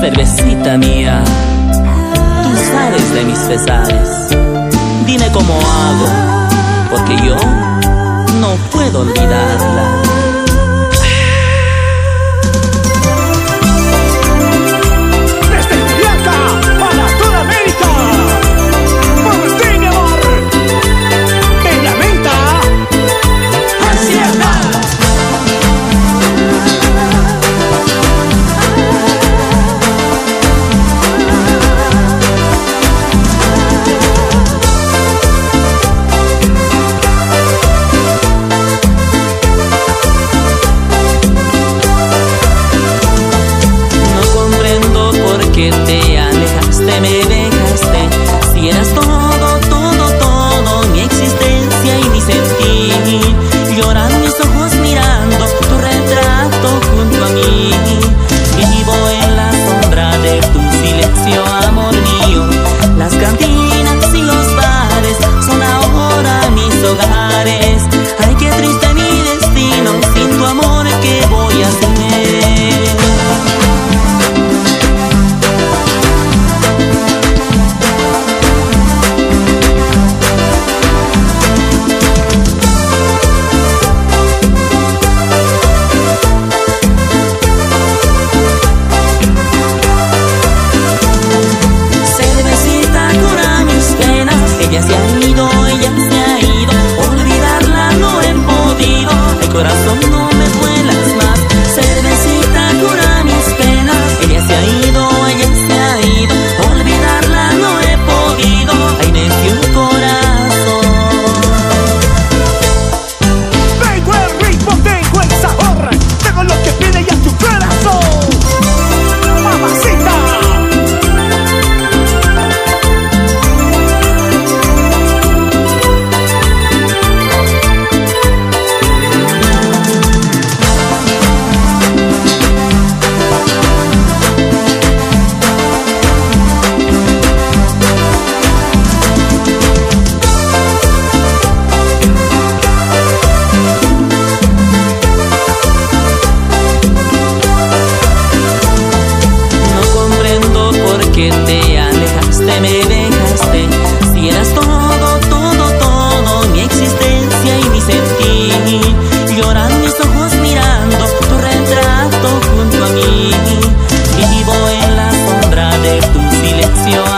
cervecita mía, tú sabes de mis pesares. Dime cómo hago, porque yo no puedo olvidarla. you canción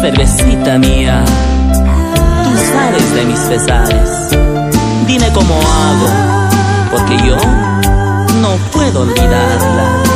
cervecita mía, tú sabes de mis pesares. Dime cómo hago, porque yo no puedo olvidarla.